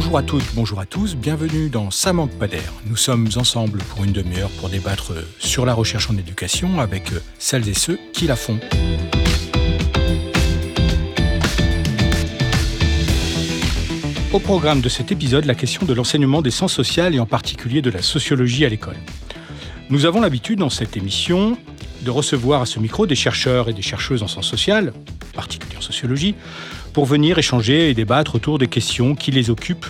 Bonjour à toutes, bonjour à tous, bienvenue dans Ça manque. Nous sommes ensemble pour une demi-heure pour débattre sur la recherche en éducation avec celles et ceux qui la font. Au programme de cet épisode, la question de l'enseignement des sciences sociales et en particulier de la sociologie à l'école. Nous avons l'habitude dans cette émission de recevoir à ce micro des chercheurs et des chercheuses en sciences sociales, en particulier en sociologie, pour venir échanger et débattre autour des questions qui les occupent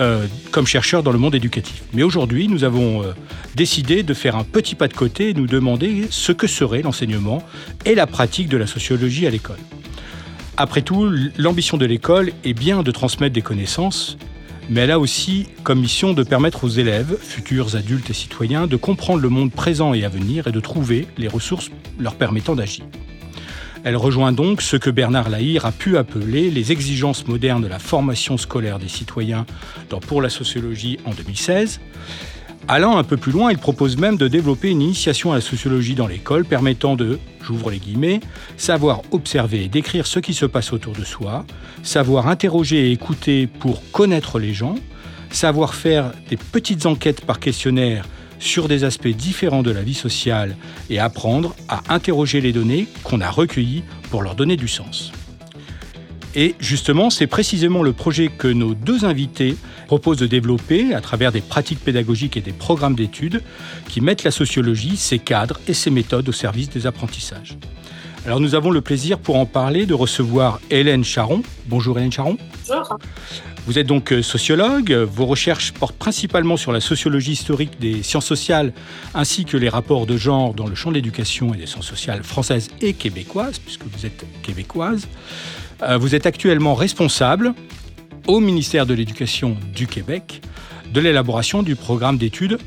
euh, comme chercheurs dans le monde éducatif. Mais aujourd'hui, nous avons euh, décidé de faire un petit pas de côté et nous demander ce que serait l'enseignement et la pratique de la sociologie à l'école. Après tout, l'ambition de l'école est bien de transmettre des connaissances, mais elle a aussi comme mission de permettre aux élèves, futurs adultes et citoyens, de comprendre le monde présent et à venir et de trouver les ressources leur permettant d'agir. Elle rejoint donc ce que Bernard Lahire a pu appeler les exigences modernes de la formation scolaire des citoyens dans Pour la sociologie en 2016. Allant un peu plus loin, il propose même de développer une initiation à la sociologie dans l'école permettant de, j'ouvre les guillemets, savoir observer et décrire ce qui se passe autour de soi, savoir interroger et écouter pour connaître les gens, savoir faire des petites enquêtes par questionnaire sur des aspects différents de la vie sociale et apprendre à interroger les données qu'on a recueillies pour leur donner du sens. Et justement, c'est précisément le projet que nos deux invités proposent de développer à travers des pratiques pédagogiques et des programmes d'études qui mettent la sociologie, ses cadres et ses méthodes au service des apprentissages. Alors nous avons le plaisir pour en parler de recevoir Hélène Charon. Bonjour Hélène Charon. Vous êtes donc euh, sociologue. Vos recherches portent principalement sur la sociologie historique des sciences sociales ainsi que les rapports de genre dans le champ de l'éducation et des sciences sociales françaises et québécoises, puisque vous êtes québécoise. Euh, vous êtes actuellement responsable au ministère de l'Éducation du Québec de l'élaboration du programme d'études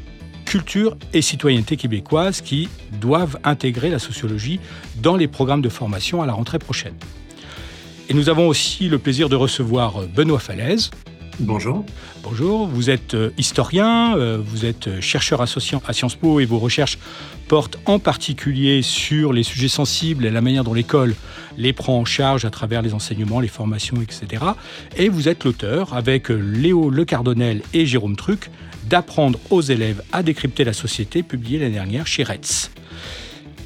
culture et citoyenneté québécoise qui doivent intégrer la sociologie dans les programmes de formation à la rentrée prochaine. Et nous avons aussi le plaisir de recevoir euh, Benoît Falaise. Bonjour. Bonjour, vous êtes euh, historien, euh, vous êtes chercheur associé à Sciences Po et vos recherches portent en particulier sur les sujets sensibles et la manière dont l'école les prend en charge à travers les enseignements, les formations, etc. Et vous êtes l'auteur, avec Léo Le Cardonnel et Jérôme Truc, d'apprendre aux élèves à décrypter la société, publié l'année dernière chez Retz.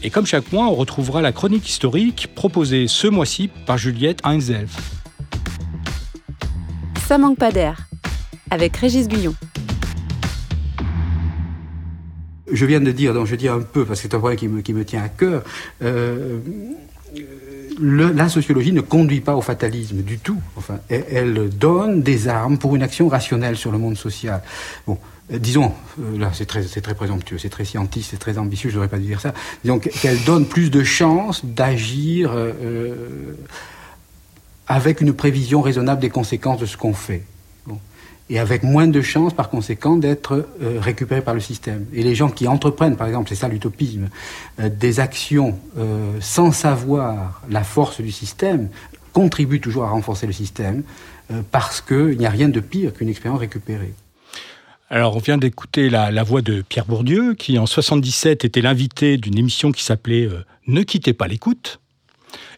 Et comme chaque mois, on retrouvera la chronique historique proposée ce mois-ci par Juliette Heinzelf. Ça manque pas d'air, avec Régis Guyon. Je viens de dire, donc je dis un peu parce que c'est un point qui me, qui me tient à cœur. Euh, la sociologie ne conduit pas au fatalisme du tout. Enfin, elle, donne des armes pour une action rationnelle sur le monde social. Bon, euh, disons, euh, là c'est très, présomptueux, c'est très scientifique, c'est très ambitieux, je n'aurais pas dû dire ça, disons qu'elle donne plus de chances d'agir euh, avec une prévision raisonnable des conséquences de ce qu'on fait. Et avec moins de chances, par conséquent, d'être récupéré par le système. Et les gens qui entreprennent, par exemple, c'est ça l'utopisme, des actions sans savoir la force du système, contribuent toujours à renforcer le système, parce qu'il n'y a rien de pire qu'une expérience récupérée. Alors, on vient d'écouter la, voix de Pierre Bourdieu, qui en 77 était l'invité d'une émission qui s'appelait euh, Ne quittez pas l'écoute,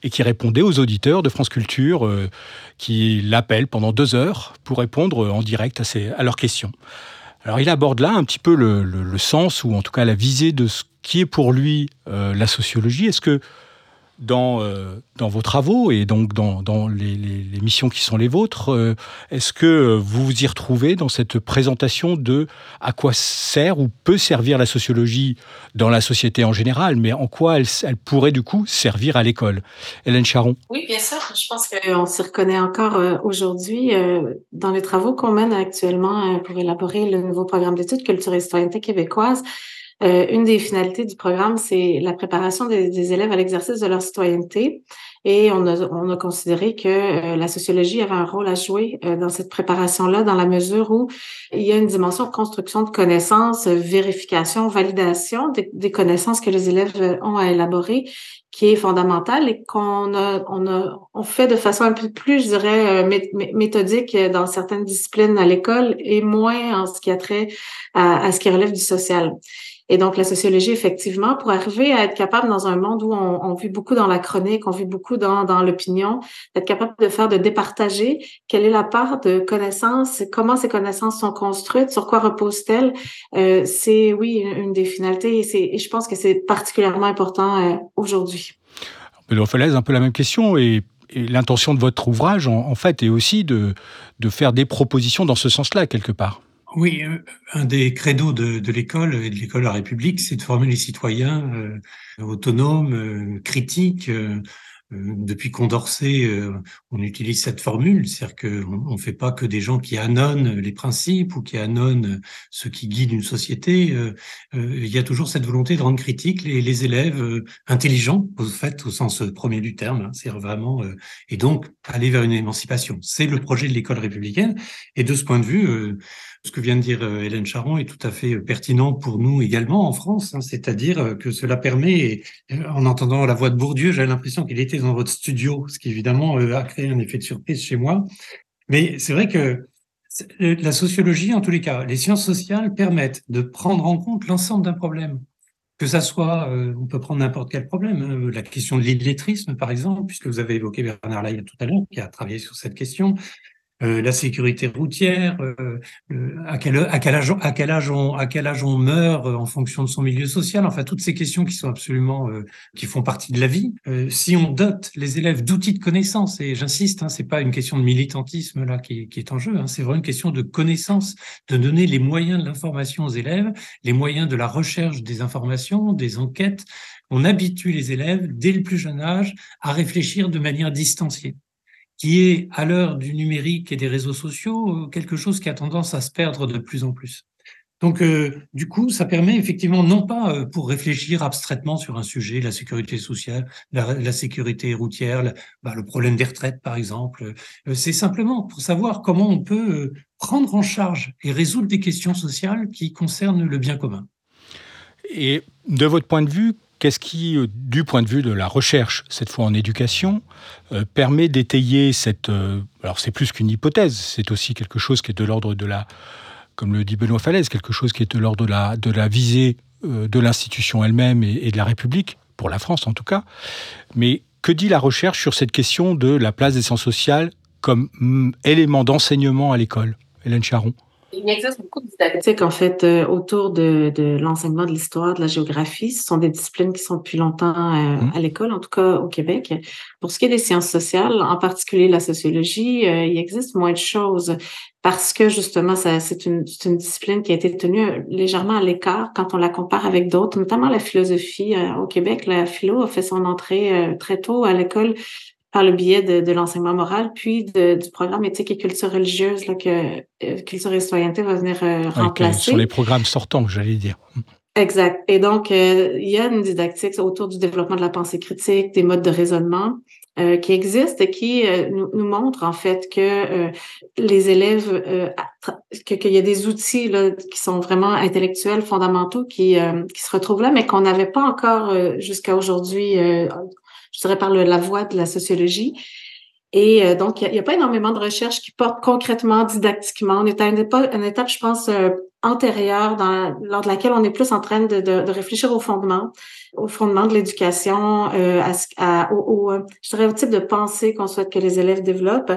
et qui répondait aux auditeurs de France Culture, euh, qui l'appellent pendant deux heures pour répondre en direct à, leurs questions. Alors, il aborde là un petit peu le, sens, ou en tout cas la visée de ce qui est pour lui euh, la sociologie. Est-ce que dans, euh, dans vos travaux et donc dans, les, missions qui sont les vôtres. Euh, est-ce que vous vous y retrouvez dans cette présentation de à quoi sert ou peut servir la sociologie dans la société en général, mais en quoi elle, elle pourrait du coup servir à l'école? Hélène Charon Oui, bien sûr. Je pense qu'on s'y reconnaît encore euh, aujourd'hui dans les travaux qu'on mène actuellement pour élaborer le nouveau programme d'études culture et citoyenneté québécoise. Euh, une des finalités du programme, c'est la préparation des, élèves à l'exercice de leur citoyenneté. Et on a, on a considéré que euh, la sociologie avait un rôle à jouer euh, dans cette préparation-là, dans la mesure où il y a une dimension de construction de connaissances, vérification, validation des, connaissances que les élèves ont à élaborer, qui est fondamentale et qu'on a, on a, on fait de façon un peu plus, je dirais, méthodique dans certaines disciplines à l'école et moins en ce qui a trait à ce qui relève du social. Et donc, la sociologie, effectivement, pour arriver à être capable dans un monde où on, vit beaucoup dans la chronique, on vit beaucoup dans, l'opinion, d'être capable de faire, de départager quelle est la part de connaissances, comment ces connaissances sont construites, sur quoi reposent-elles. Euh, c'est, oui, une, des finalités et, je pense que c'est particulièrement important euh, aujourd'hui. Benoît Falaise, un peu la même question et l'intention de votre ouvrage, en, fait, est aussi de faire des propositions dans ce sens-là, quelque part. Oui, un des credos de, l'école et de l'école de la République, c'est de former les citoyens euh, autonomes, euh, critiques, euh, depuis Condorcet, euh, on utilise cette formule, c'est-à-dire qu'on ne fait pas que des gens qui annonnent les principes ou qui annonnent ce qui guide une société. Euh, il y a toujours cette volonté de rendre critique les, les élèves intelligents, au fait, au sens premier du terme. Hein, c'est vraiment et donc aller vers une émancipation. C'est le projet de l'école républicaine. Et de ce point de vue, ce que vient de dire euh, Hélène Charon est tout à fait euh, pertinent pour nous également en France, hein, c'est-à-dire euh, que cela permet, en entendant la voix de Bourdieu, j'avais l'impression qu'il était dans votre studio, ce qui évidemment a créé un effet de surprise chez moi. Mais c'est vrai que la sociologie, en tous les cas, les sciences sociales permettent de prendre en compte l'ensemble d'un problème. Que ça soit, on peut prendre n'importe quel problème, hein, la question de l'illettrisme, par exemple, puisque vous avez évoqué Bernard Laïa tout à l'heure, qui a travaillé sur cette question, euh, la sécurité routière, euh, à, quel, à, quel âge, à, quel âge on, à quel âge on meurt euh, en fonction de son milieu social, enfin toutes ces questions qui sont absolument, qui font partie de la vie. si on dote les élèves d'outils de connaissance, et j'insiste, hein, c'est pas une question de militantisme là qui, qui est en jeu, hein, c'est vraiment une question de connaissance, de donner les moyens de l'information aux élèves, les moyens de la recherche des informations, des enquêtes. On habitue les élèves dès le plus jeune âge à réfléchir de manière distanciée qui est, à l'heure du numérique et des réseaux sociaux, euh, quelque chose qui a tendance à se perdre de plus en plus. Donc, euh, du coup, ça permet effectivement, non pas euh, pour réfléchir abstraitement sur un sujet, la sécurité sociale, la, sécurité routière, bah, le problème des retraites, par exemple, c'est simplement pour savoir comment on peut prendre en charge et résoudre des questions sociales qui concernent le bien commun. Et de votre point de vue, Qu'est-ce qui, euh, du point de vue de la recherche, cette fois en éducation, euh, permet d'étayer cette... Euh, alors c'est plus qu'une hypothèse, c'est aussi quelque chose qui est de l'ordre de la, comme le dit Benoît Falaise, quelque chose qui est de l'ordre de la, visée de l'institution elle-même et, de la République, pour la France en tout cas. Mais que dit la recherche sur cette question de la place des sciences sociales comme mm, élément d'enseignement à l'école? Hélène Charon il existe beaucoup de didactiques, en fait, euh, autour de, de l'enseignement de l'histoire, de la géographie. Ce sont des disciplines qui sont depuis longtemps euh, mmh. à l'école, en tout cas au Québec. Pour ce qui est des sciences sociales, en particulier la sociologie, euh, il existe moins de choses parce que, justement, c'est une, une, discipline qui a été tenue légèrement à l'écart quand on la compare avec d'autres, notamment la philosophie. au Québec, la philo a fait son entrée très tôt à l'école par le biais de, l'enseignement moral, puis du programme éthique et culture religieuse là, que euh, Culture et citoyenneté va venir euh, remplacer. sur les programmes sortants, j'allais dire. Exact. Et donc, euh, il y a une didactique autour du développement de la pensée critique, des modes de raisonnement qui existent et qui nous, nous montrent en fait que les élèves, qu'il y a des outils là, qui sont vraiment intellectuels, fondamentaux, qui, qui se retrouvent là, mais qu'on n'avait pas encore jusqu'à aujourd'hui je dirais, par la voie de la sociologie. Et euh, donc, il n'y a, pas énormément de recherches qui portent concrètement, didactiquement. On est à une étape, je pense, euh, antérieure lors de laquelle on est plus en train de, réfléchir au fondement, au fondement de l'éducation, euh, au, type de pensée qu'on souhaite que les élèves développent.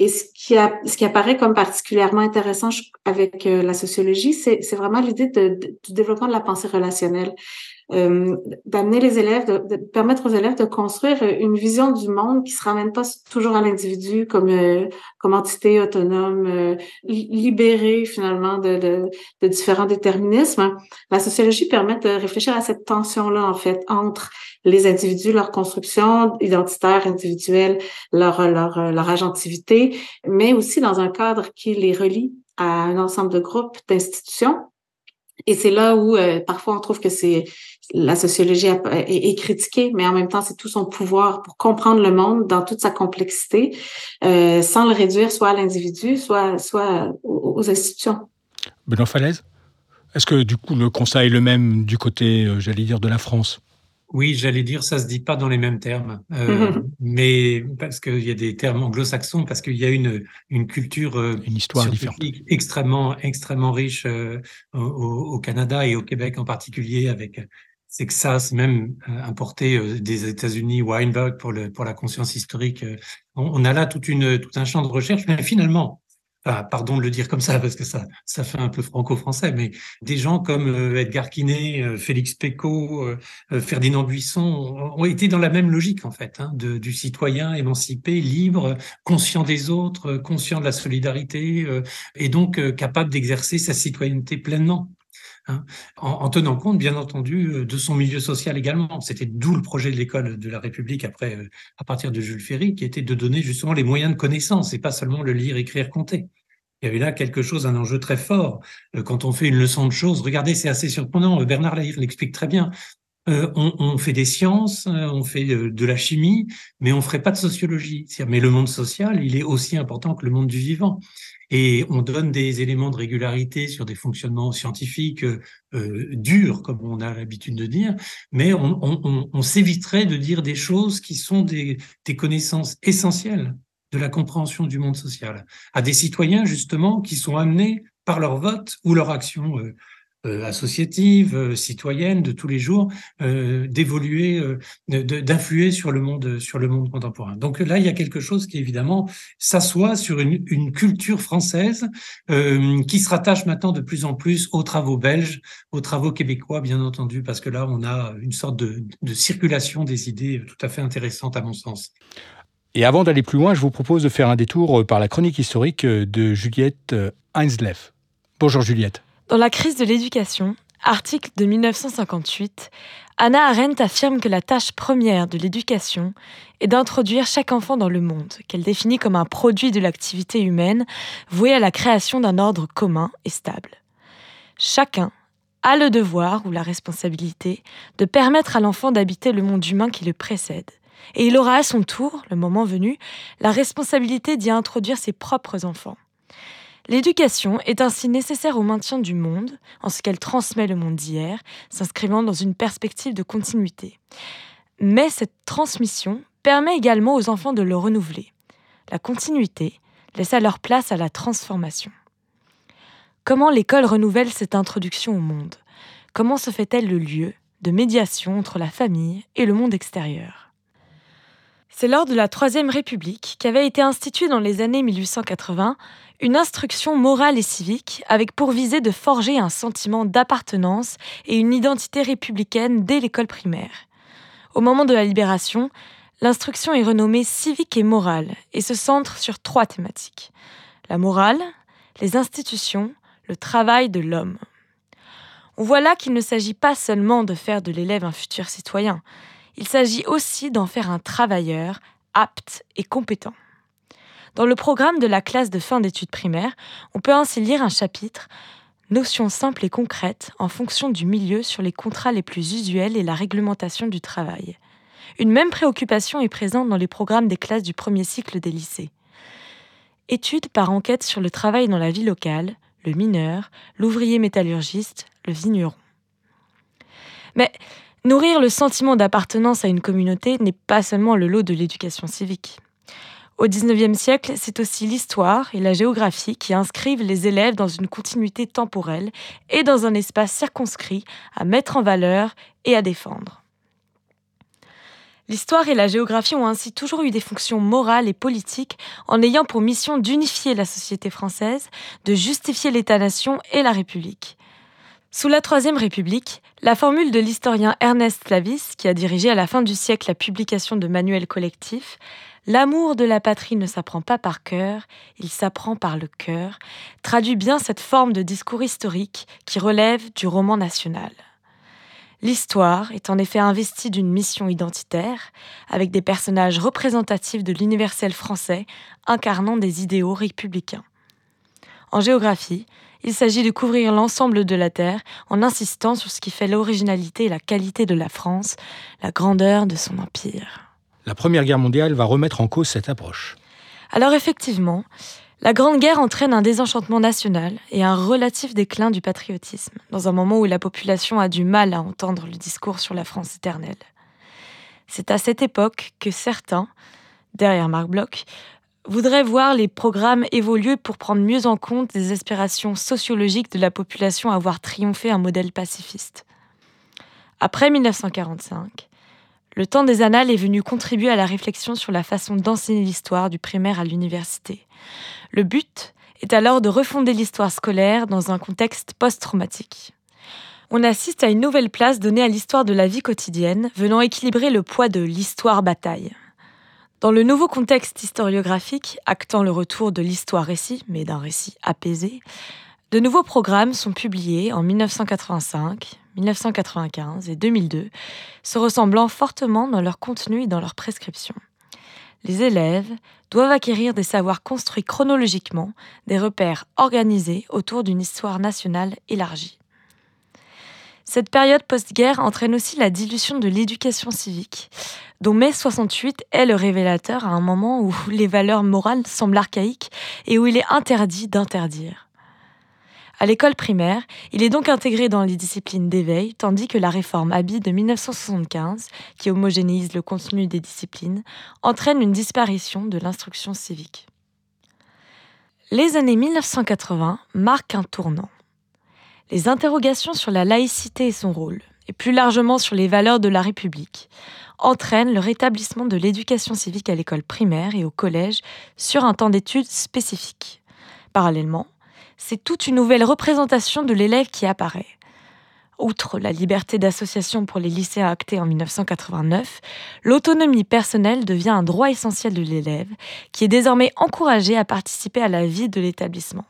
Et ce qui, apparaît comme particulièrement intéressant avec la sociologie, c'est vraiment l'idée du développement de la pensée relationnelle. Euh, d'amener les élèves, de, permettre aux élèves de construire une vision du monde qui se ramène pas toujours à l'individu comme euh, comme entité autonome, euh, libérée finalement de, de, de, différents déterminismes. La sociologie permet de réfléchir à cette tension-là en fait entre les individus, leur construction identitaire, individuelle, leur leur leur agentivité, mais aussi dans un cadre qui les relie à un ensemble de groupes, d'institutions et c'est là où euh, parfois on trouve que c'est la sociologie est, critiquée, mais en même temps c'est tout son pouvoir pour comprendre le monde dans toute sa complexité, euh, sans le réduire soit à l'individu, soit soit aux, institutions. Benoît Falaise, est-ce que du coup le constat est le même du côté, euh, j'allais dire, de la France? Oui, j'allais dire, ça se dit pas dans les mêmes termes, euh, mais parce qu'il y a des termes anglo-saxons, parce qu'il y a une une culture, euh, une histoire différente, extrêmement extrêmement riche euh, au, au, Canada et au Québec en particulier, avec c'est que ça, c'est même euh, importé euh, des États-Unis, Weinberg pour, le, pour la conscience historique. Euh, on, a là toute une, tout un champ de recherche, mais finalement, pardon de le dire comme ça parce que ça, ça fait un peu franco-français, mais des gens comme Edgar Quinet, Félix Pécaud, Ferdinand Buisson ont été dans la même logique en fait, hein, de, du citoyen émancipé, libre, conscient des autres, conscient de la solidarité et donc capable d'exercer sa citoyenneté pleinement. Hein, en, tenant compte, bien entendu, euh, de son milieu social également. C'était d'où le projet de l'école de la République après, euh, à partir de Jules Ferry, qui était de donner justement les moyens de connaissance et pas seulement le lire, écrire, compter. Il y avait là quelque chose, un enjeu très fort. Euh, quand on fait une leçon de choses, regardez, c'est assez surprenant. Bernard Lahire l'explique très bien. on, fait des sciences, on fait de, la chimie, mais on ferait pas de sociologie. Mais le monde social, il est aussi important que le monde du vivant et on donne des éléments de régularité sur des fonctionnements scientifiques euh, durs, comme on a l'habitude de dire, mais on, on, on s'éviterait de dire des choses qui sont des, des connaissances essentielles de la compréhension du monde social à des citoyens justement qui sont amenés par leur vote ou leur action euh, associative, euh, citoyenne de tous les jours, euh, d'évoluer, d'influer sur le monde, sur le monde contemporain. Donc là, il y a quelque chose qui évidemment s'assoit sur une, une, culture française qui se rattache maintenant de plus en plus aux travaux belges, aux travaux québécois, bien entendu, parce que là, on a une sorte de, de circulation des idées tout à fait intéressante à mon sens. Et avant d'aller plus loin, je vous propose de faire un détour par la chronique historique de Juliette Heinzleff. Bonjour Juliette. Dans La crise de l'éducation, article de 1958, Anna Arendt affirme que la tâche première de l'éducation est d'introduire chaque enfant dans le monde, qu'elle définit comme un produit de l'activité humaine voué à la création d'un ordre commun et stable. Chacun a le devoir ou la responsabilité de permettre à l'enfant d'habiter le monde humain qui le précède. Et il aura à son tour, le moment venu, la responsabilité d'y introduire ses propres enfants. L'éducation est ainsi nécessaire au maintien du monde, en ce qu'elle transmet le monde d'hier, s'inscrivant dans une perspective de continuité. Mais cette transmission permet également aux enfants de le renouveler. La continuité laisse alors place à la transformation. Comment l'école renouvelle cette introduction au monde? Comment se fait-elle le lieu de médiation entre la famille et le monde extérieur? C'est lors de la Troisième République qu'avait été instituée dans les années 1880 une instruction morale et civique avec pour visée de forger un sentiment d'appartenance et une identité républicaine dès l'école primaire. Au moment de la libération, l'instruction est renommée civique et morale et se centre sur trois thématiques. La morale, les institutions, le travail de l'homme. On voit là qu'il ne s'agit pas seulement de faire de l'élève un futur citoyen, il s'agit aussi d'en faire un travailleur apte et compétent. Dans le programme de la classe de fin d'études primaires, on peut ainsi lire un chapitre Notions simples et concrètes en fonction du milieu sur les contrats les plus usuels et la réglementation du travail. Une même préoccupation est présente dans les programmes des classes du premier cycle des lycées. Études par enquête sur le travail dans la vie locale, le mineur, l'ouvrier métallurgiste, le vigneron. Mais nourrir le sentiment d'appartenance à une communauté n'est pas seulement le lot de l'éducation civique. Au XIXe siècle, c'est aussi l'histoire et la géographie qui inscrivent les élèves dans une continuité temporelle et dans un espace circonscrit à mettre en valeur et à défendre. L'histoire et la géographie ont ainsi toujours eu des fonctions morales et politiques en ayant pour mission d'unifier la société française, de justifier l'État-nation et la République. Sous la Troisième République, la formule de l'historien Ernest Clavis, qui a dirigé à la fin du siècle la publication de manuels collectifs, L'amour de la patrie ne s'apprend pas par cœur, il s'apprend par le cœur, traduit bien cette forme de discours historique qui relève du roman national. L'histoire est en effet investie d'une mission identitaire, avec des personnages représentatifs de l'universel français incarnant des idéaux républicains. En géographie, il s'agit de couvrir l'ensemble de la Terre en insistant sur ce qui fait l'originalité et la qualité de la France, la grandeur de son empire la Première Guerre mondiale va remettre en cause cette approche. Alors effectivement, la Grande Guerre entraîne un désenchantement national et un relatif déclin du patriotisme, dans un moment où la population a du mal à entendre le discours sur la France éternelle. C'est à cette époque que certains, derrière Marc Bloch, voudraient voir les programmes évoluer pour prendre mieux en compte les aspirations sociologiques de la population à voir triompher un modèle pacifiste. Après 1945, le temps des annales est venu contribuer à la réflexion sur la façon d'enseigner l'histoire du primaire à l'université. Le but est alors de refonder l'histoire scolaire dans un contexte post-traumatique. On assiste à une nouvelle place donnée à l'histoire de la vie quotidienne, venant équilibrer le poids de l'histoire-bataille. Dans le nouveau contexte historiographique, actant le retour de l'histoire-récit, mais d'un récit apaisé, de nouveaux programmes sont publiés en 1985, 1995 et 2002, se ressemblant fortement dans leur contenu et dans leur prescription. Les élèves doivent acquérir des savoirs construits chronologiquement, des repères organisés autour d'une histoire nationale élargie. Cette période post-guerre entraîne aussi la dilution de l'éducation civique, dont mai 68 est le révélateur à un moment où les valeurs morales semblent archaïques et où il est interdit d'interdire. À l'école primaire, il est donc intégré dans les disciplines d'éveil, tandis que la réforme Abi de 1975, qui homogénéise le contenu des disciplines, entraîne une disparition de l'instruction civique. Les années 1980 marquent un tournant les interrogations sur la laïcité et son rôle, et plus largement sur les valeurs de la République, entraînent le rétablissement de l'éducation civique à l'école primaire et au collège sur un temps d'études spécifique. Parallèlement, c'est toute une nouvelle représentation de l'élève qui apparaît. Outre la liberté d'association pour les lycéens actée en 1989, l'autonomie personnelle devient un droit essentiel de l'élève, qui est désormais encouragé à participer à la vie de l'établissement.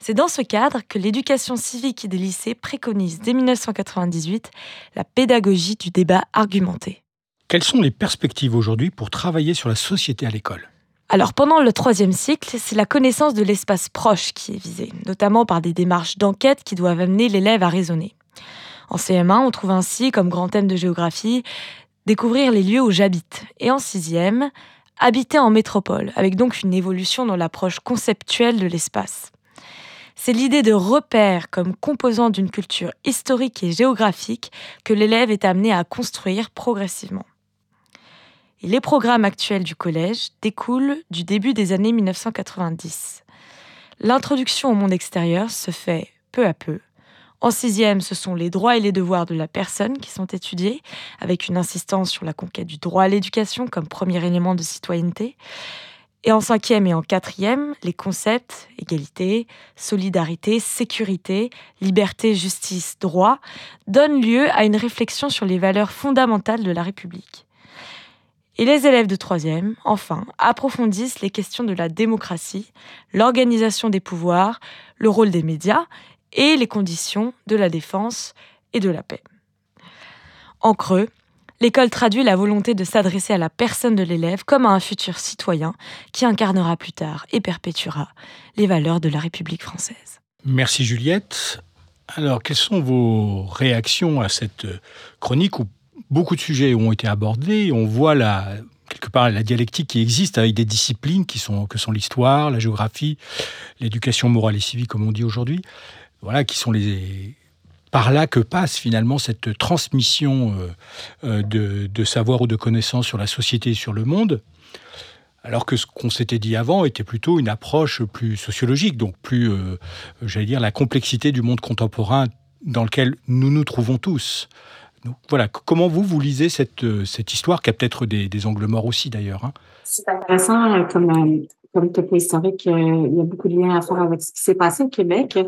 C'est dans ce cadre que l'éducation civique des lycées préconise dès 1998 la pédagogie du débat argumenté. Quelles sont les perspectives aujourd'hui pour travailler sur la société à l'école? Alors pendant le troisième cycle, c'est la connaissance de l'espace proche qui est visée, notamment par des démarches d'enquête qui doivent amener l'élève à raisonner. En CM1, on trouve ainsi comme grand thème de géographie découvrir les lieux où j'habite. Et en sixième, habiter en métropole, avec donc une évolution dans l'approche conceptuelle de l'espace. C'est l'idée de repère comme composant d'une culture historique et géographique que l'élève est amené à construire progressivement. Les programmes actuels du collège découlent du début des années 1990. L'introduction au monde extérieur se fait peu à peu. En sixième, ce sont les droits et les devoirs de la personne qui sont étudiés, avec une insistance sur la conquête du droit à l'éducation comme premier élément de citoyenneté. Et en cinquième et en quatrième, les concepts égalité, solidarité, sécurité, liberté, justice, droit donnent lieu à une réflexion sur les valeurs fondamentales de la République. Et les élèves de troisième, enfin, approfondissent les questions de la démocratie, l'organisation des pouvoirs, le rôle des médias et les conditions de la défense et de la paix. En creux, l'école traduit la volonté de s'adresser à la personne de l'élève comme à un futur citoyen qui incarnera plus tard et perpétuera les valeurs de la République française. Merci Juliette. Alors, quelles sont vos réactions à cette chronique où beaucoup de sujets ont été abordés? On voit la, quelque part la dialectique qui existe avec des disciplines qui sont, que sont l'histoire, la géographie, l'éducation morale et civique, comme on dit aujourd'hui. Voilà, qui sont les, par là que passe finalement cette transmission euh, euh, de, savoir ou de connaissances sur la société et sur le monde, alors que ce qu'on s'était dit avant était plutôt une approche plus sociologique, donc plus, euh, j'allais dire, la complexité du monde contemporain dans lequel nous nous trouvons tous. Voilà, comment vous, vous lisez cette, cette histoire, qui a peut-être des, angles morts aussi d'ailleurs hein? C'est intéressant, comme, comme topo historique, il y a beaucoup de liens à faire avec ce qui s'est passé au Québec.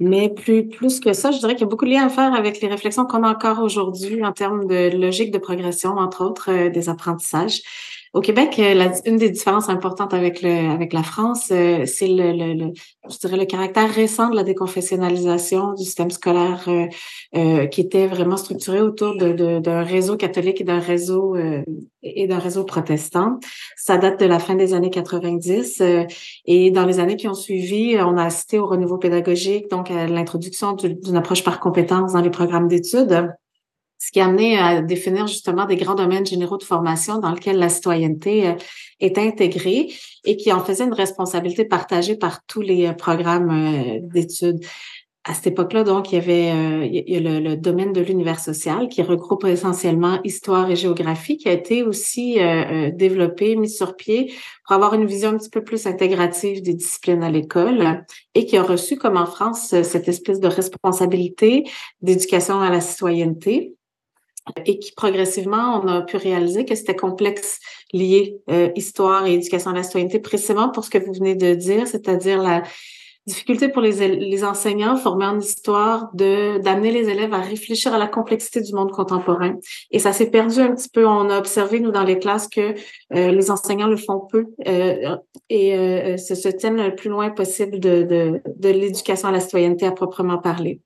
Mais plus, plus que ça, je dirais qu'il y a beaucoup de liens à faire avec les réflexions qu'on a encore aujourd'hui en termes de logique de progression, entre autres euh, des apprentissages. Au Québec, euh, une des différences importantes avec le avec la France, euh, c'est le, le, je dirais le caractère récent de la déconfessionnalisation du système scolaire euh, qui était vraiment structuré autour d'un de, réseau catholique et d'un réseau et d'un réseau protestant. Ça date de la fin des années 90 et dans les années qui ont suivi, on a assisté au renouveau pédagogique, donc à l'introduction d'une approche par compétences dans les programmes d'études ce qui a amené à définir justement des grands domaines généraux de formation dans lesquels la citoyenneté euh, est intégrée et qui en faisait une responsabilité partagée par tous les euh, programmes euh, d'études. À cette époque-là, donc, il y avait il y a le, domaine de l'univers social qui regroupe essentiellement histoire et géographie, qui a été aussi développé, mis sur pied pour avoir une vision un petit peu plus intégrative des disciplines à l'école et qui a reçu, comme en France, cette espèce de responsabilité d'éducation à la citoyenneté et qui progressivement, on a pu réaliser que c'était complexe lié euh, histoire et éducation à la citoyenneté, précisément pour ce que vous venez de dire, c'est-à-dire la difficulté pour les, enseignants formés en histoire de d'amener les élèves à réfléchir à la complexité du monde contemporain. Et ça s'est perdu un petit peu. On a observé, nous, dans les classes, que euh, les enseignants le font peu euh, et euh, se, tiennent le plus loin possible de, l'éducation à la citoyenneté à proprement parler.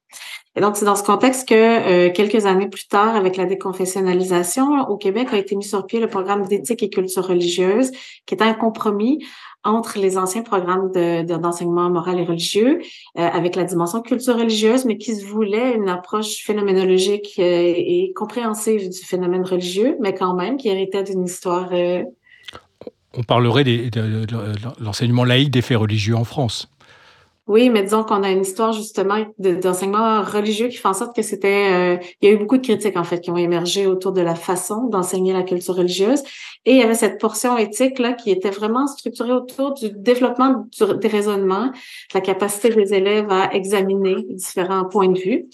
Et donc, c'est dans ce contexte que quelques années plus tard, avec la déconfessionnalisation, au Québec a été mis sur pied le programme d'éthique et culture religieuse, qui est un compromis entre les anciens programmes d'enseignement moral et religieux, euh, avec la dimension culture religieuse, mais qui se voulait une approche phénoménologique euh, et compréhensive du phénomène religieux, mais quand même qui héritait d'une histoire. On parlerait de l'enseignement laïque des faits religieux en France. Oui, mais disons qu'on a une histoire justement d'enseignement religieux qui fait en sorte que c'était... Euh, il y a eu beaucoup de critiques en fait qui ont émergé autour de la façon d'enseigner la culture religieuse. Et il y avait cette portion éthique là qui était vraiment structurée autour du développement du, des raisonnements, la capacité des élèves à examiner différents points de vue.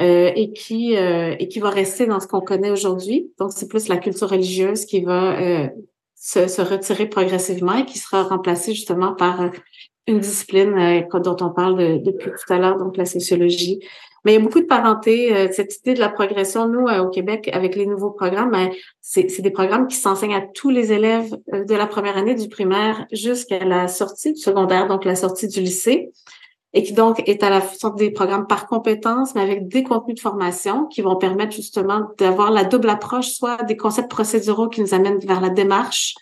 Euh, et qui euh, et qui va rester dans ce qu'on connaît aujourd'hui. Donc c'est plus la culture religieuse qui va euh, se, se, retirer progressivement et qui sera remplacée justement par euh, une discipline euh, dont on parle depuis tout à l'heure, donc la sociologie. Mais il y a beaucoup de parenté. Euh, cette idée de la progression, nous, euh, au Québec, avec les nouveaux programmes, ben, c'est des programmes qui s'enseignent à tous les élèves de la première année du primaire jusqu'à la sortie du secondaire, donc la sortie du lycée, et qui donc est à la sorte des programmes par compétences, mais avec des contenus de formation qui vont permettre justement d'avoir la double approche, soit des concepts procéduraux qui nous amènent vers la démarche,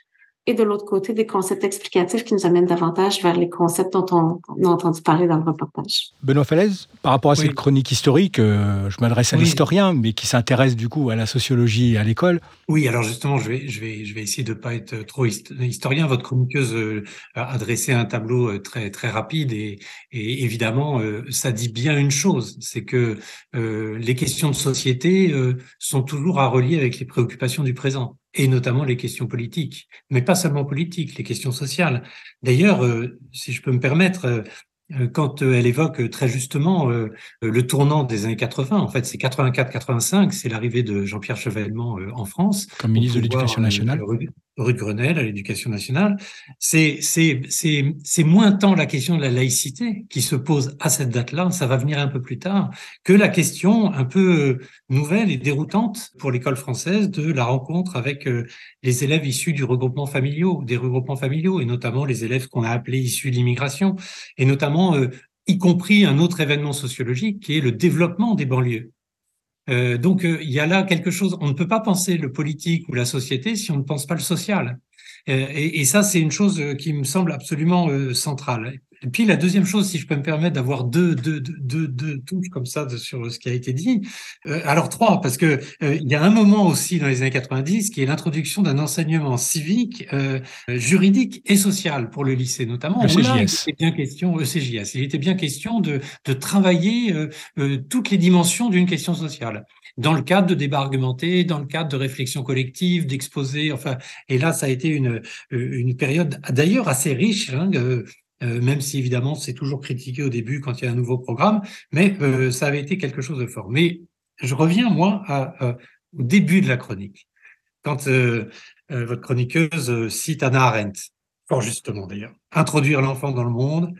et de l'autre côté, des concepts explicatifs qui nous amènent davantage vers les concepts dont on, on a entendu parler dans le reportage. Benoît Falaise, par rapport à cette chronique historique, euh, je m'adresse à oui. l'historien, mais qui s'intéresse du coup à la sociologie et à l'école. Oui, alors justement, je vais, je vais, je vais essayer de ne pas être trop historien. Votre chroniqueuse euh, a dressé un tableau euh, très, très rapide et, et évidemment, ça dit bien une chose, c'est que euh, les questions de société sont toujours à relier avec les préoccupations du présent et notamment les questions politiques, mais pas seulement politiques, les questions sociales. D'ailleurs, euh, si je peux me permettre, euh, quand elle évoque très justement euh, le tournant des années 80, en fait c'est 84-85, c'est l'arrivée de Jean-Pierre Chevènement en France. Comme ministre de l'Éducation nationale rue de Grenelle à l'éducation nationale, c'est moins tant la question de la laïcité qui se pose à cette date-là, ça va venir un peu plus tard, que la question un peu nouvelle et déroutante pour l'école française de la rencontre avec euh, les élèves issus du regroupement familiaux, des regroupements familiaux, et notamment les élèves qu'on a appelés issus de l'immigration, et notamment euh, y compris un autre événement sociologique qui est le développement des banlieues. Euh, donc euh, il y a là quelque chose, on ne peut pas penser le politique ou la société si on ne pense pas le social. Et, ça, c'est une chose qui me semble absolument centrale. Et puis la deuxième chose, si je peux me permettre d'avoir deux, deux, deux, deux, touches comme ça de, sur ce qui a été dit, euh, alors trois, parce que euh, il y a un moment aussi dans les années 90 qui est l'introduction d'un enseignement civique, euh, juridique et social pour le lycée notamment. ECJS. Il était bien question, ECJS, il était bien question de, de travailler toutes les dimensions d'une question sociale dans le cadre de débats argumentés, dans le cadre de réflexion collective, d'exposés, enfin, et là, ça a été une, une période d'ailleurs assez riche, hein, euh, même si évidemment c'est toujours critiqué au début quand il y a un nouveau programme, mais euh, ça avait été quelque chose de fort. Mais je reviens, moi, au début de la chronique, quand euh, votre chroniqueuse cite Anna Arendt, fort justement d'ailleurs, introduire l'enfant dans le monde,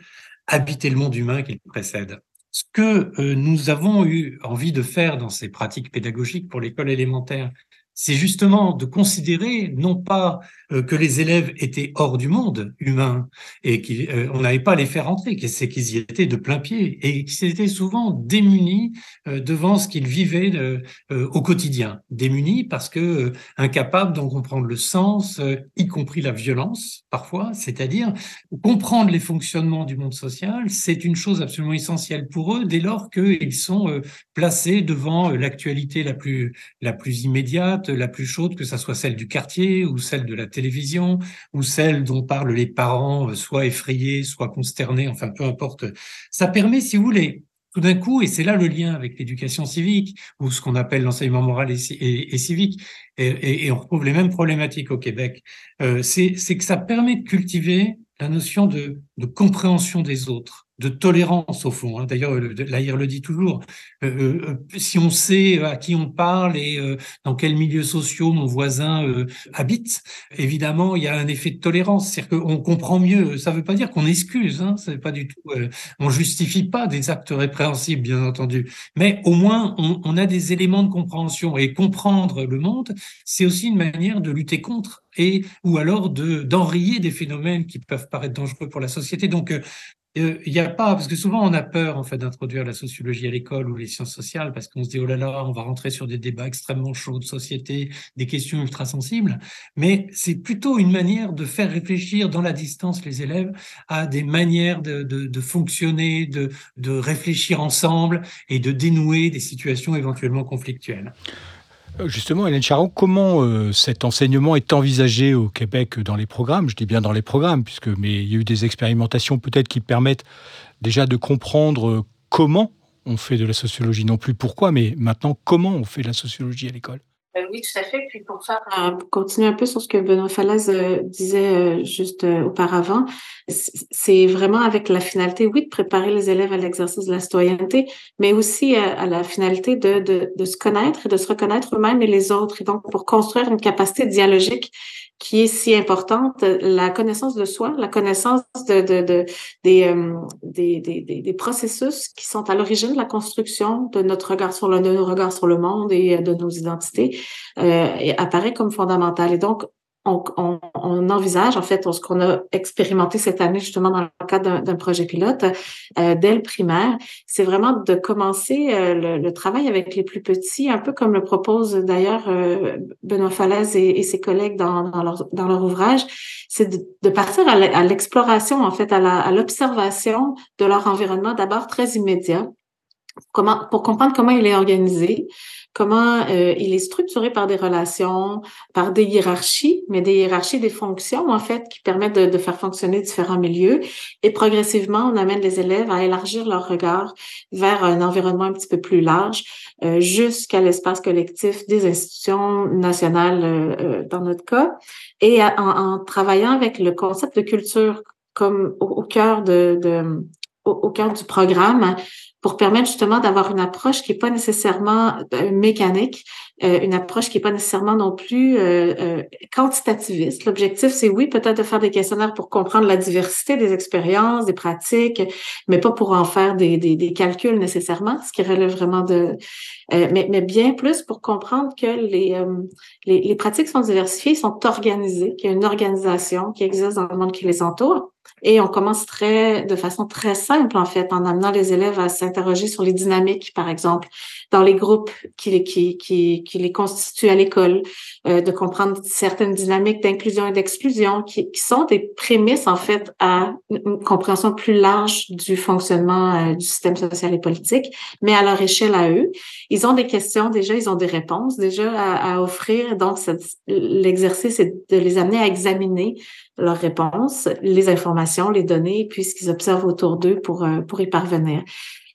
habiter le monde humain qui le précède. Ce que nous avons eu envie de faire dans ces pratiques pédagogiques pour l'école élémentaire, c'est justement de considérer non pas que les élèves étaient hors du monde humain et qu'on euh, n'avait pas à les faire entrer, c'est qu'ils y étaient de plein pied et qu'ils étaient souvent démunis euh, devant ce qu'ils vivaient au quotidien. Démunis parce que incapables d'en comprendre le sens, y compris la violence parfois, c'est-à-dire comprendre les fonctionnements du monde social, c'est une chose absolument essentielle pour eux dès lors qu'ils sont placés devant l'actualité la plus, la plus immédiate, la plus chaude, que ça soit celle du quartier ou celle de la télévision ou celle dont parlent les parents, euh, soit effrayés, soit consternés, enfin peu importe. Ça permet, si vous voulez, tout d'un coup, et c'est là le lien avec l'éducation civique, ou ce qu'on appelle l'enseignement moral et, civique, et, on retrouve les mêmes problématiques au Québec, euh, c'est que ça permet de cultiver la notion de compréhension des autres de tolérance au fond. Hein. D'ailleurs, l'AIR le dit toujours. Euh, euh, si on sait à qui on parle et euh, dans quels milieux sociaux mon voisin habite, évidemment, il y a un effet de tolérance. C'est-à-dire qu'on comprend mieux. Ça ne veut pas dire qu'on excuse. Hein, c'est pas du tout. on justifie pas des actes répréhensibles, bien entendu. Mais au moins, on, on a des éléments de compréhension et comprendre le monde, c'est aussi une manière de lutter contre et ou alors de d'enrayer des phénomènes qui peuvent paraître dangereux pour la société. Donc il n'y a pas, parce que souvent on a peur en fait d'introduire la sociologie à l'école ou les sciences sociales, parce qu'on se dit oh là là, on va rentrer sur des débats extrêmement chauds de société, des questions ultra sensibles. Mais c'est plutôt une manière de faire réfléchir dans la distance les élèves à des manières de, de, de fonctionner, de, de réfléchir ensemble et de dénouer des situations éventuellement conflictuelles. Euh, justement, Hélène Charon, comment euh, cet enseignement est envisagé au Québec dans les programmes? Je dis bien dans les programmes, puisque mais il y a eu des expérimentations peut-être qui permettent déjà de comprendre euh, comment on fait de la sociologie, non plus pourquoi, mais maintenant comment on fait de la sociologie à l'école? Ben oui, tout à fait. Puis pour faire continuer un peu sur ce que Benoît Falaise disait juste auparavant, c'est vraiment avec la finalité, oui, de préparer les élèves à l'exercice de la citoyenneté, mais aussi à, la finalité de, de, de, se connaître et de se reconnaître eux-mêmes et les autres. Et donc, pour construire une capacité dialogique qui est si importante, la connaissance de soi, la connaissance de, de, de des, euh, des, des, des, processus qui sont à l'origine de la construction de notre regard sur le, de sur le monde et de nos identités, euh, apparaît comme fondamental. Et donc, on, on, on, envisage, en fait, ce qu'on a expérimenté cette année, justement, dans le cadre d'un projet pilote, euh, dès le primaire, c'est vraiment de commencer euh, le, le, travail avec les plus petits, un peu comme le propose d'ailleurs euh, Benoît Falaise et, et, ses collègues dans, dans, leur, dans leur ouvrage, c'est de, de, partir à l'exploration, en fait, à l'observation de leur environnement, d'abord très immédiat, comment, pour comprendre comment il est organisé, comment euh, il est structuré par des relations, par des hiérarchies, mais des hiérarchies des fonctions, en fait, qui permettent de, de, faire fonctionner différents milieux. Et progressivement, on amène les élèves à élargir leur regard vers un environnement un petit peu plus large, euh, jusqu'à l'espace collectif des institutions nationales, euh, euh dans notre cas, et en, en, travaillant avec le concept de culture comme au, au cœur de, de au, au cœur du programme, pour permettre justement d'avoir une approche qui n'est pas nécessairement euh, mécanique, euh, une approche qui n'est pas nécessairement non plus euh, quantitativiste. L'objectif, c'est oui, peut-être de faire des questionnaires pour comprendre la diversité des expériences, des pratiques, mais pas pour en faire des, des, des calculs nécessairement, ce qui relève vraiment de... mais, mais, bien plus pour comprendre que les, les, les pratiques sont diversifiées, sont organisées, qu'il y a une organisation qui existe dans le monde qui les entoure et on commence très, de façon très simple, en fait, en amenant les élèves à s'interroger sur les dynamiques, par exemple, dans les groupes qui, qui, qui, qui les constituent à l'école, euh, de comprendre certaines dynamiques d'inclusion et d'exclusion qui, sont des prémices, en fait, à une compréhension plus large du fonctionnement euh, du système social et politique, mais à leur échelle à eux. Ils ont des questions déjà, ils ont des réponses déjà à, offrir. Donc, l'exercice est de les amener à examiner leurs réponses, les informations, les données, puis ce qu'ils observent autour d'eux pour, euh, pour y parvenir.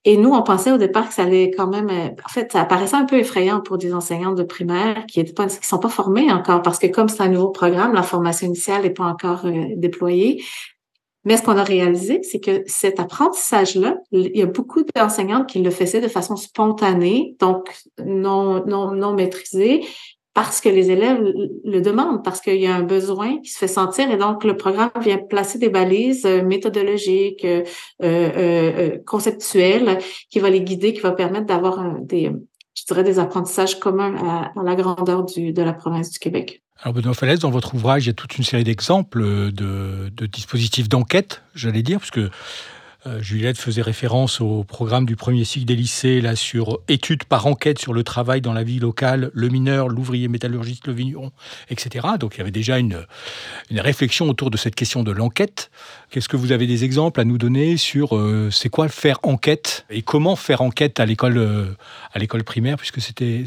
Et nous, on pensait au départ que ça allait quand même, euh, en fait, ça apparaissait un peu effrayant pour des enseignantes de primaire qui ne sont pas formées encore, parce que comme c'est un nouveau programme, la formation initiale n'est pas encore euh, déployée. Mais ce qu'on a réalisé, c'est que cet apprentissage-là, il y a beaucoup d'enseignantes qui le faisaient de façon spontanée, donc non, non, non maîtrisée, parce que les élèves le demandent, parce qu'il y a un besoin qui se fait sentir et donc le programme vient placer des balises euh, méthodologiques, euh, euh, conceptuelles qui va les guider, qui va permettre d'avoir des, je dirais, des apprentissages communs à, la grandeur de la province du Québec. Alors Benoît Falaise, dans votre ouvrage, il y a toute une série d'exemples de, dispositifs d'enquête, j'allais dire, parce que euh, Juliette faisait référence au programme du premier cycle des lycées, là, sur études par enquête sur le travail dans la vie locale, le mineur, l'ouvrier métallurgiste, le vigneron, etc. Donc il y avait déjà une, une réflexion autour de cette question de l'enquête. Qu'est-ce que vous avez des exemples à nous donner sur euh, c'est quoi faire enquête et comment faire enquête à l'école euh, à l'école primaire, puisque c'était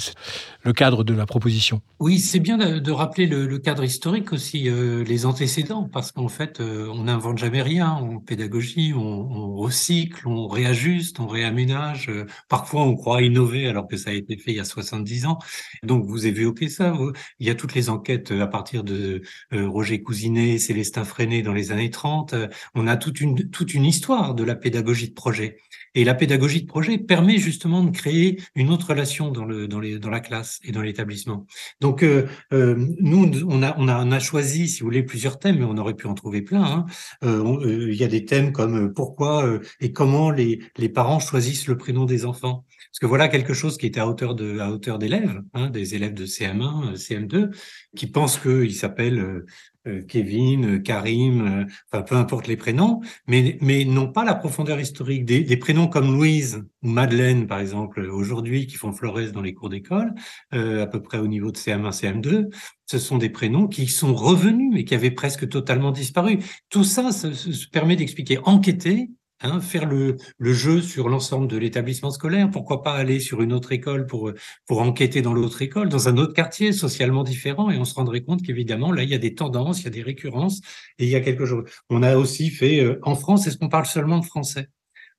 le cadre de la proposition? Oui, c'est bien de, rappeler le, cadre historique aussi, les antécédents, parce qu'en fait, on n'invente jamais rien en pédagogie, on recycle, on réajuste, on réaménage. Euh, parfois, on croit innover alors que ça a été fait il y a 70 ans. Donc, vous évoquez ça. Il y a toutes les enquêtes à partir de Roger Cousinet, Célestin Freinet dans les années 30. On a toute une, toute une histoire de la pédagogie de projet. Et la pédagogie de projet permet justement de créer une autre relation dans, le, dans, les, dans la classe et dans l'établissement. Donc, euh, euh, nous, on a, on, a, on a choisi, si vous voulez, plusieurs thèmes, mais on aurait pu en trouver plein. Hein. Euh, il y a des thèmes comme pourquoi et comment les, les parents choisissent le prénom des enfants. Parce que voilà quelque chose qui était à hauteur de à hauteur d'élèves, hein, des élèves de CM1, CM2, qui pensent qu'ils s'appellent euh, Kevin, euh, Karim, euh, enfin peu importe les prénoms, mais, mais n'ont pas la profondeur historique. Des, des, prénoms comme Louise ou Madeleine, par exemple, aujourd'hui, qui font florès dans les cours d'école, à peu près au niveau de CM1, CM2, ce sont des prénoms qui sont revenus, mais qui avaient presque totalement disparu. Tout ça se, se permet d'expliquer, enquêter Hein, faire le, jeu sur l'ensemble de l'établissement scolaire. Pourquoi pas aller sur une autre école pour, enquêter dans l'autre école, dans un autre quartier socialement différent, et on se rendrait compte qu'évidemment, là, il y a des tendances, il y a des récurrences, et il y a quelque chose. On a aussi fait, euh, en France, est-ce qu'on parle seulement français?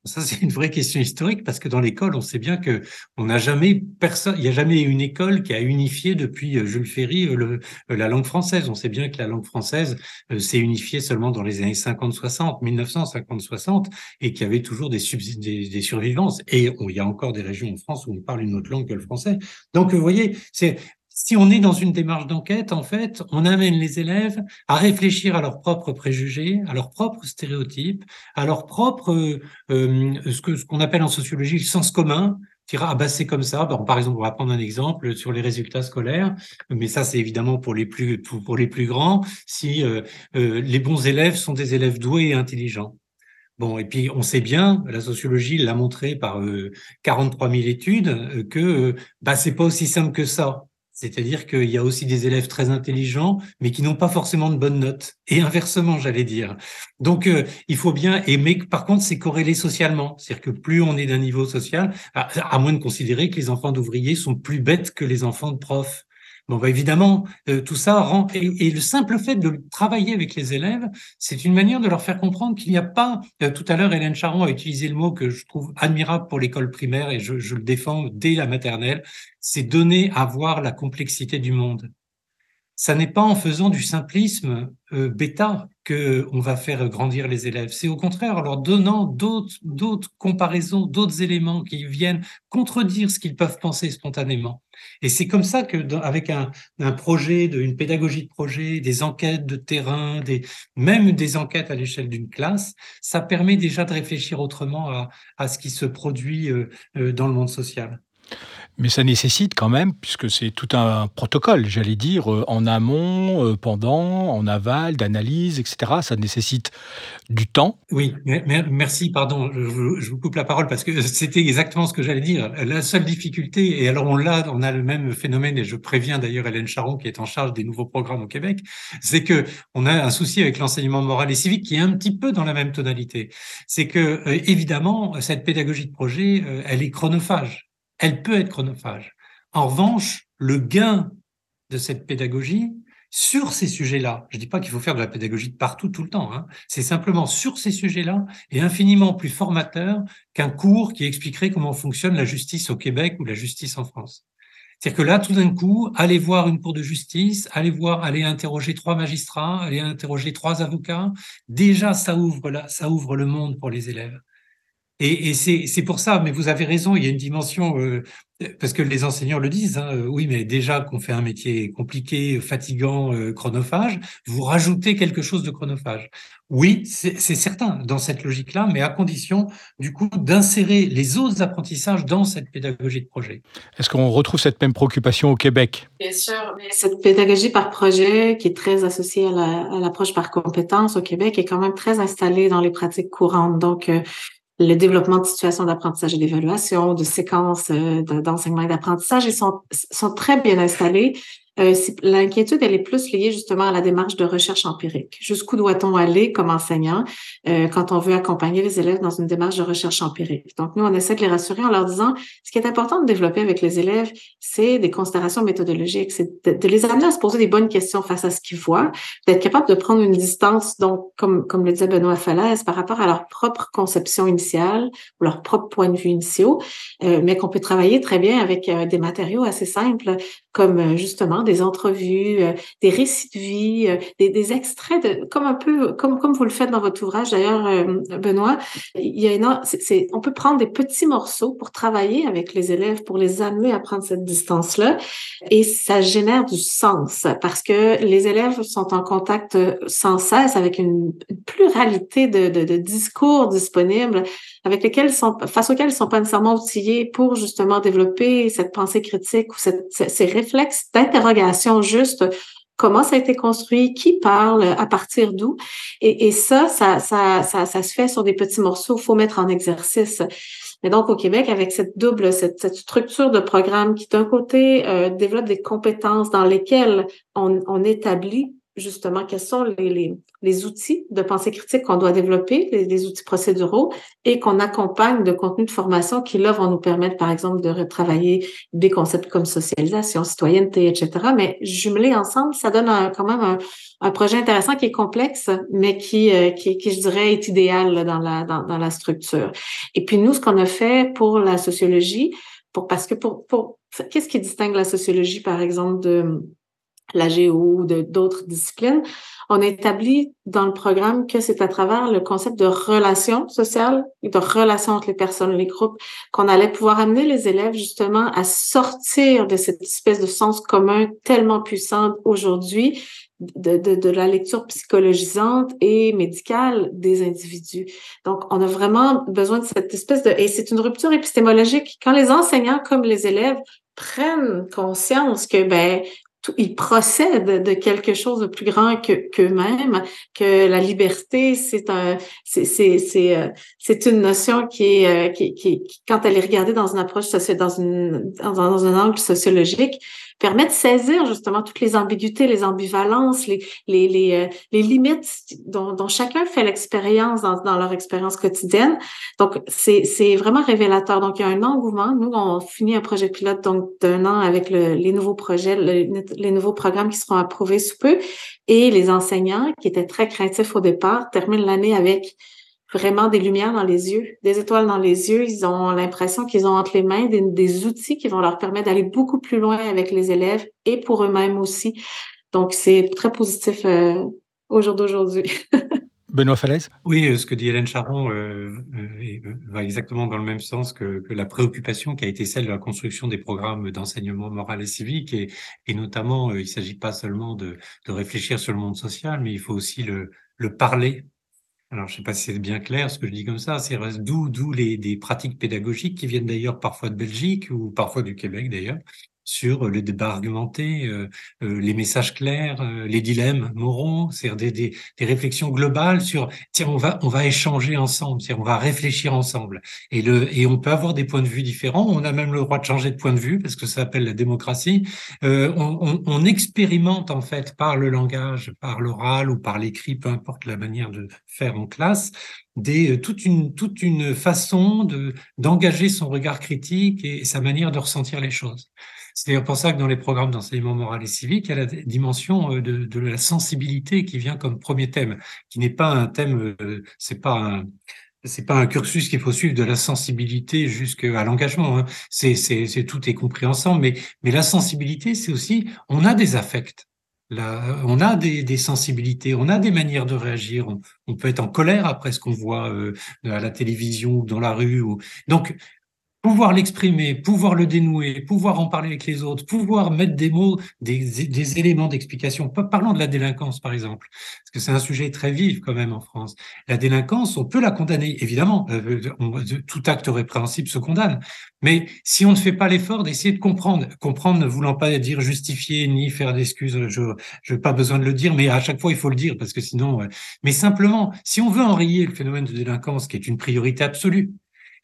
Ça, c'est une vraie question historique parce que dans l'école, on sait bien que on n'a jamais personne, il n'y a jamais une école qui a unifié depuis euh, Jules Ferry euh, euh, la langue française. On sait bien que la langue française s'est unifiée seulement dans les années 50-60, 1950-60, et qu'il y avait toujours des, des, survivances. Et il y a encore des régions en France où on parle une autre langue que le français. Donc, vous voyez, c'est si on est dans une démarche d'enquête, en fait, on amène les élèves à réfléchir à leurs propres préjugés, à leurs propres stéréotypes, à leurs propres, euh, ce que ce qu'on appelle en sociologie le sens commun. Tira, ah bah c'est comme ça. Bon, par exemple, on va prendre un exemple sur les résultats scolaires, mais ça c'est évidemment pour les plus grands. Si euh, euh, les bons élèves sont des élèves doués et intelligents. Bon, et puis on sait bien, la sociologie l'a montré par 43 000 études, que bah c'est pas aussi simple que ça. C'est-à-dire qu'il y a aussi des élèves très intelligents, mais qui n'ont pas forcément de bonnes notes. Et inversement, j'allais dire. Donc, euh, il faut bien aimer. Par contre, c'est corrélé socialement. C'est-à-dire que plus on est d'un niveau social, à, moins de considérer que les enfants d'ouvriers sont plus bêtes que les enfants de profs. Bon, évidemment, euh, tout ça rend et, le simple fait de travailler avec les élèves, c'est une manière de leur faire comprendre qu'il n'y a pas. Euh, tout à l'heure, Hélène Charon a utilisé le mot que je trouve admirable pour l'école primaire et je, le défends dès la maternelle. C'est donner à voir la complexité du monde ça n'est pas en faisant du simplisme euh, bêta que on va faire grandir les élèves. C'est au contraire en leur donnant d'autres comparaisons, d'autres éléments qui viennent contredire ce qu'ils peuvent penser spontanément. Et c'est comme ça que, avec un, projet, une pédagogie de projet, des enquêtes de terrain, des, même des enquêtes à l'échelle d'une classe, ça permet déjà de réfléchir autrement à, à ce qui se produit euh, euh, dans le monde social. Mais ça nécessite quand même, puisque c'est tout un protocole, j'allais dire, euh, en amont, euh, pendant, en aval, d'analyse, etc. Ça nécessite du temps. Oui, merci, pardon, je vous coupe la parole parce que c'était exactement ce que j'allais dire. La seule difficulté, et alors on l'a, on a le même phénomène, et je préviens d'ailleurs Hélène Charon qui est en charge des nouveaux programmes au Québec, c'est que on a un souci avec l'enseignement moral et civique qui est un petit peu dans la même tonalité. C'est que, euh, évidemment, cette pédagogie de projet, elle est chronophage elle peut être chronophage. En revanche, le gain de cette pédagogie sur ces sujets-là, je ne dis pas qu'il faut faire de la pédagogie de partout tout le temps, hein, c'est simplement sur ces sujets-là est infiniment plus formateur qu'un cours qui expliquerait comment fonctionne la justice au Québec ou la justice en France. C'est-à-dire que là, tout d'un coup, aller voir une cour de justice, aller voir, aller interroger trois magistrats, aller interroger trois avocats, déjà, ça ouvre là, ça ouvre le monde pour les élèves. Et, et c'est pour ça, mais vous avez raison, il y a une dimension, euh, parce que les enseignants le disent, hein, oui, mais déjà qu'on fait un métier compliqué, fatigant, euh, chronophage, vous rajoutez quelque chose de chronophage. Oui, c'est certain dans cette logique-là, mais à condition, du coup, d'insérer les autres apprentissages dans cette pédagogie de projet. Est-ce qu'on retrouve cette même préoccupation au Québec? Bien sûr, mais cette pédagogie par projet, qui est très associée à l'approche par compétence au Québec, est quand même très installée dans les pratiques courantes. Donc, euh, le développement de situations d'apprentissage et d'évaluation, de séquences euh, d'enseignement et d'apprentissage, ils sont, sont très bien installés. Euh, l'inquiétude, elle est plus liée justement à la démarche de recherche empirique. Jusqu'où doit-on aller comme enseignant euh, quand on veut accompagner les élèves dans une démarche de recherche empirique? Donc, nous, on essaie de les rassurer en leur disant, ce qui est important de développer avec les élèves, c'est des considérations méthodologiques, c'est de, les amener à se poser des bonnes questions face à ce qu'ils voient, d'être capable de prendre une distance, donc, comme, comme le disait Benoît Falaise, par rapport à leur propre conception initiale ou leur propre point de vue initiaux, euh, mais qu'on peut travailler très bien avec des matériaux assez simples, comme justement des entrevues, euh, des récits de vie, euh, des, extraits de, comme un peu, comme comme vous le faites dans votre ouvrage d'ailleurs, euh, Benoît. Il y a c'est, on peut prendre des petits morceaux pour travailler avec les élèves, pour les amener à prendre cette distance-là, et ça génère du sens parce que les élèves sont en contact sans cesse avec une, pluralité de, de, discours disponibles avec lesquels sont, face auxquels ils sont pas nécessairement outillés pour justement développer cette pensée critique ou ces réflexes d'interrogation juste comment ça a été construit, qui parle, à partir d'où. Et, ça, ça, ça, ça, se fait sur des petits morceaux, faut mettre en exercice. Mais donc, au Québec, avec cette double, cette, structure de programme qui, d'un côté, euh, développe des compétences dans lesquelles on, on établit justement quels sont les, les, outils de pensée critique qu'on doit développer, les, outils procéduraux, et qu'on accompagne de contenus de formation qui, là, vont nous permettre, par exemple, de retravailler des concepts comme socialisation, citoyenneté, etc. Mais jumelés ensemble, ça donne quand même un, projet intéressant qui est complexe, mais qui, euh, qui, je dirais, est idéal dans, la, dans la structure. Et puis, nous, ce qu'on a fait pour la sociologie, pour, parce que pour, pour qu'est-ce qui distingue la sociologie, par exemple, de la géo ou d'autres disciplines, on établit dans le programme que c'est à travers le concept de relation sociale et de relation entre les personnes, les groupes, qu'on allait pouvoir amener les élèves justement à sortir de cette espèce de sens commun tellement puissant aujourd'hui de, de, de, la lecture psychologisante et médicale des individus. Donc, on a vraiment besoin de cette espèce de... Et c'est une rupture épistémologique. Quand les enseignants comme les élèves prennent conscience que ben ils procèdent de quelque chose de plus grand que qu'eux-mêmes, que la liberté, c'est un, c'est c'est c'est euh, c'est une notion qui est euh, qui, qui, quand elle est regardée dans une approche dans une dans, dans un angle sociologique, permet de saisir justement toutes les ambiguïtés, les ambivalences, les, les, les, euh, les limites dont, chacun fait l'expérience dans, dans, leur expérience quotidienne. Donc, c'est vraiment révélateur. Donc, il y a un engouement. Nous, on finit un projet pilote donc d'un an avec le, les nouveaux projets, les nouveaux programmes qui seront approuvés sous peu. Et les enseignants, qui étaient très craintifs au départ, terminent l'année avec vraiment des lumières dans les yeux, des étoiles dans les yeux. Ils ont l'impression qu'ils ont entre les mains des, outils qui vont leur permettre d'aller beaucoup plus loin avec les élèves et pour eux-mêmes aussi. Donc, c'est très positif euh, au jour d'aujourd'hui. Benoît Falaise? Oui, euh, ce que dit Hélène Charon euh, va exactement dans le même sens que, la préoccupation qui a été celle de la construction des programmes d'enseignement moral et civique. Et, et notamment, il ne s'agit pas seulement de, de, réfléchir sur le monde social, mais il faut aussi le, le parler alors, je ne sais pas si c'est bien clair ce que je dis comme ça. C'est d'où d'où les des pratiques pédagogiques qui viennent d'ailleurs parfois de Belgique ou parfois du Québec d'ailleurs, sur le débat argumenté, euh, euh, les messages clairs, euh, les dilemmes moraux, c'est-à-dire des, des, réflexions globales sur tiens on va on va échanger ensemble, c'est on va réfléchir ensemble et le et on peut avoir des points de vue différents, on a même le droit de changer de point de vue parce que ça s'appelle la démocratie. On, on, on, expérimente en fait par le langage, par l'oral ou par l'écrit, peu importe la manière de faire en classe, des, toute, une, toute une façon de d'engager son regard critique et sa manière de ressentir les choses. C'est d'ailleurs pour ça que dans les programmes d'enseignement moral et civique, il y a la dimension euh, de, la sensibilité qui vient comme premier thème, qui n'est pas un thème, euh, c'est pas un, pas un cursus qu'il faut suivre de la sensibilité jusqu'à l'engagement. Hein. C'est, tout est compris ensemble, mais, mais la sensibilité, c'est aussi, on a des affects. On a des, sensibilités, on a des manières de réagir. On, peut être en colère après ce qu'on voit euh, à la télévision ou dans la rue. Donc, pouvoir l'exprimer, pouvoir le dénouer, pouvoir en parler avec les autres, pouvoir mettre des mots, des, éléments d'explication. Parlons de la délinquance, par exemple, parce que c'est un sujet très vif quand même en France. La délinquance, on peut la condamner, évidemment. Euh, tout acte répréhensible se condamne. Mais si on ne fait pas l'effort d'essayer de comprendre, comprendre ne voulant pas dire justifier ni faire d'excuses, je n'ai pas besoin de le dire, mais à chaque fois il faut le dire parce que sinon. Mais simplement, si on veut enrayer le phénomène de délinquance, qui est une priorité absolue,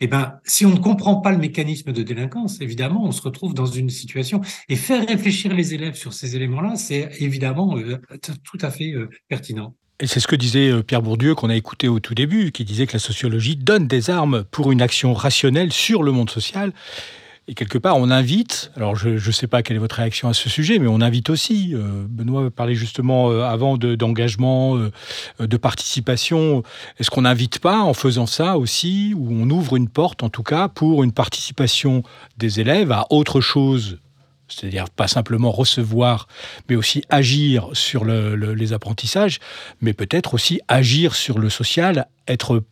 eh ben, si on ne comprend pas le mécanisme de délinquance, évidemment, on se retrouve dans une situation. Et faire réfléchir les élèves sur ces éléments-là, c'est évidemment euh, tout à fait euh, pertinent. Et c'est ce que disait euh, Pierre Bourdieu qu'on a écouté au tout début, qui disait que la sociologie donne des armes pour une action rationnelle sur le monde social. Et quelque part, on invite, alors je ne sais pas quelle est votre réaction à ce sujet, mais on invite aussi, euh, Benoît parlait justement euh, avant d'engagement, de, de, participation, est-ce qu'on n'invite pas en faisant ça aussi, ou on ouvre une porte en tout cas pour une participation des élèves à autre chose? C'est-à-dire pas simplement recevoir, mais aussi agir sur les apprentissages, mais peut-être aussi agir sur le social, être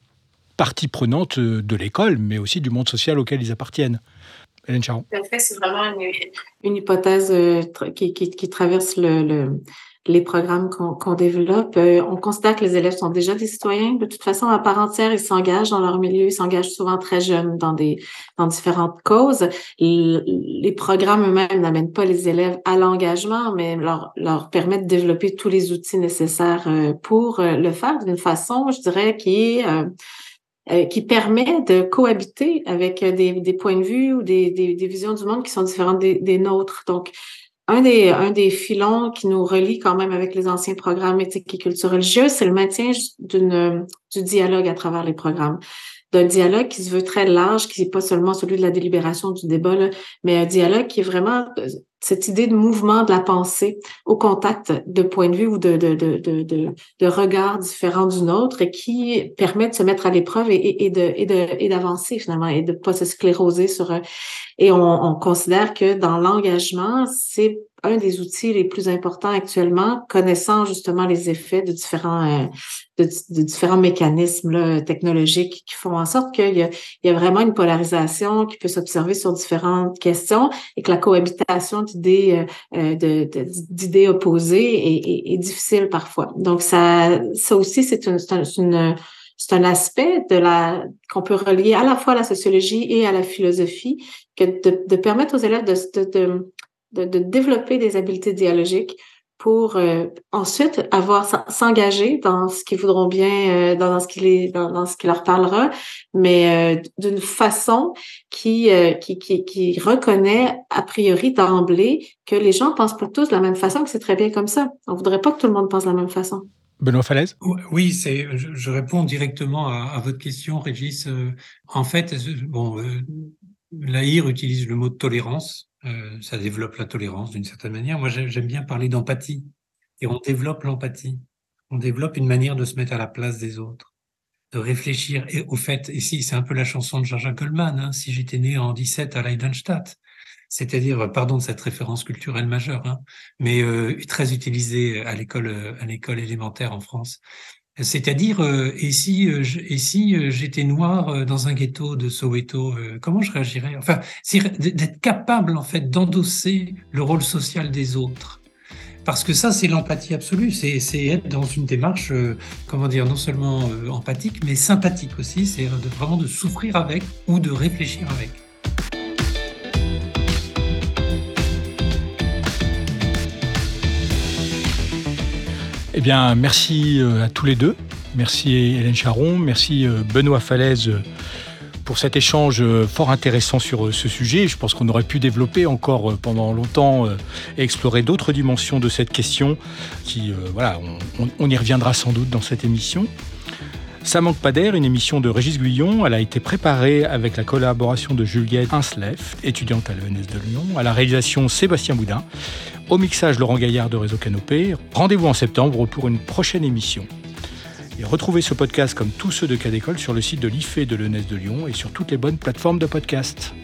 partie prenante de l'école, mais aussi du monde social auquel ils appartiennent. Hélène Charon. C'est vraiment une, hypothèse euh, qui, traverse le, les programmes qu'on développe. Euh, on considère que les élèves sont déjà des citoyens. De toute façon, à part entière, ils s'engagent dans leur milieu, ils s'engagent souvent très jeunes dans différentes causes. Les, programmes eux-mêmes n'amènent pas les élèves à l'engagement, mais leur, permettent de développer tous les outils nécessaires euh, pour le faire d'une façon, je dirais, qui est qui permet de cohabiter avec des, des points de vue ou des, des, des, visions du monde qui sont différentes des, des nôtres. Donc, un des, un des filons qui nous relie quand même avec les anciens programmes éthiques et culture religieuse, c'est le maintien d'une, du dialogue à travers les programmes d'un dialogue qui se veut très large, qui n'est pas seulement celui de la délibération du débat, mais un dialogue qui est vraiment euh, cette idée de mouvement de la pensée au contact de points de vue ou de, de, de, de, de regards différents du nôtre et qui permet de se mettre à l'épreuve et, de, et, de, et d'avancer finalement et de pas se scléroser sur... Et on, on considère que dans l'engagement, c'est un des outils les plus importants actuellement, connaissant justement les effets de différents, euh, de, différents mécanismes technologiques qui font en sorte qu'il y y a vraiment une polarisation qui peut s'observer sur différentes questions et que la cohabitation d'idées, euh, de, d'idées opposées est, difficile parfois. Donc ça, ça aussi c'est une, c'est un aspect de la qu'on peut relier à la fois à la sociologie et à la philosophie, que de, de permettre aux élèves de, de, de développer des habiletés dialogiques pour euh, ensuite avoir s'engager dans ce qu'ils voudront bien, euh, dans, ce qui les, dans, ce qui leur parlera, mais euh, d'une façon qui, qui, qui, qui reconnaît a priori d'emblée que les gens pensent pas tous de la même façon, que c'est très bien comme ça. On voudrait pas que tout le monde pense de la même façon. Benoît Falaise? Oui, c'est. Je, réponds directement à, à, votre question, Régis. en fait, bon, l'AIR utilise le mot de tolérance euh, ça développe la tolérance d'une certaine manière. Moi, j'aime bien parler d'empathie. Et on développe l'empathie. On développe une manière de se mettre à la place des autres, de réfléchir. Au fait, ici, c'est un peu la chanson de Jean-Jacques Goldman, hein, si j'étais né en 17 à Leidenstadt. C'est-à-dire, pardon de cette référence culturelle majeure, hein, mais euh, très utilisée à l'école, à l'école élémentaire en France. C'est-à-dire, euh, et si, euh, et si euh, j'étais noir dans un ghetto de Soweto, comment je réagirais? Enfin, d'être capable en fait d'endosser le rôle social des autres. Parce que ça, c'est l'empathie absolue. C'est être dans une démarche, comment dire, non seulement empathique, mais sympathique aussi. C'est vraiment de souffrir avec ou de réfléchir avec. Eh bien, merci euh, à tous les deux. Merci Hélène Charon, merci euh, Benoît Falaise euh, pour cet échange fort intéressant sur ce sujet. Je pense qu'on aurait pu développer encore pendant longtemps et explorer d'autres dimensions de cette question qui, voilà, on, y reviendra sans doute dans cette émission. Ça manque pas d'air, une émission de Régis Guyon. Elle a été préparée avec la collaboration de Juliette Insleff, étudiante à l'ENS de Lyon, à la réalisation Sébastien Boudin. Au mixage, Laurent Gaillard de Réseau Canopé. Rendez-vous en septembre pour une prochaine émission. Et retrouvez ce podcast comme tous ceux de Cas d'école sur le site de l'IFE de l'ENES de Lyon et sur toutes les bonnes plateformes de podcast.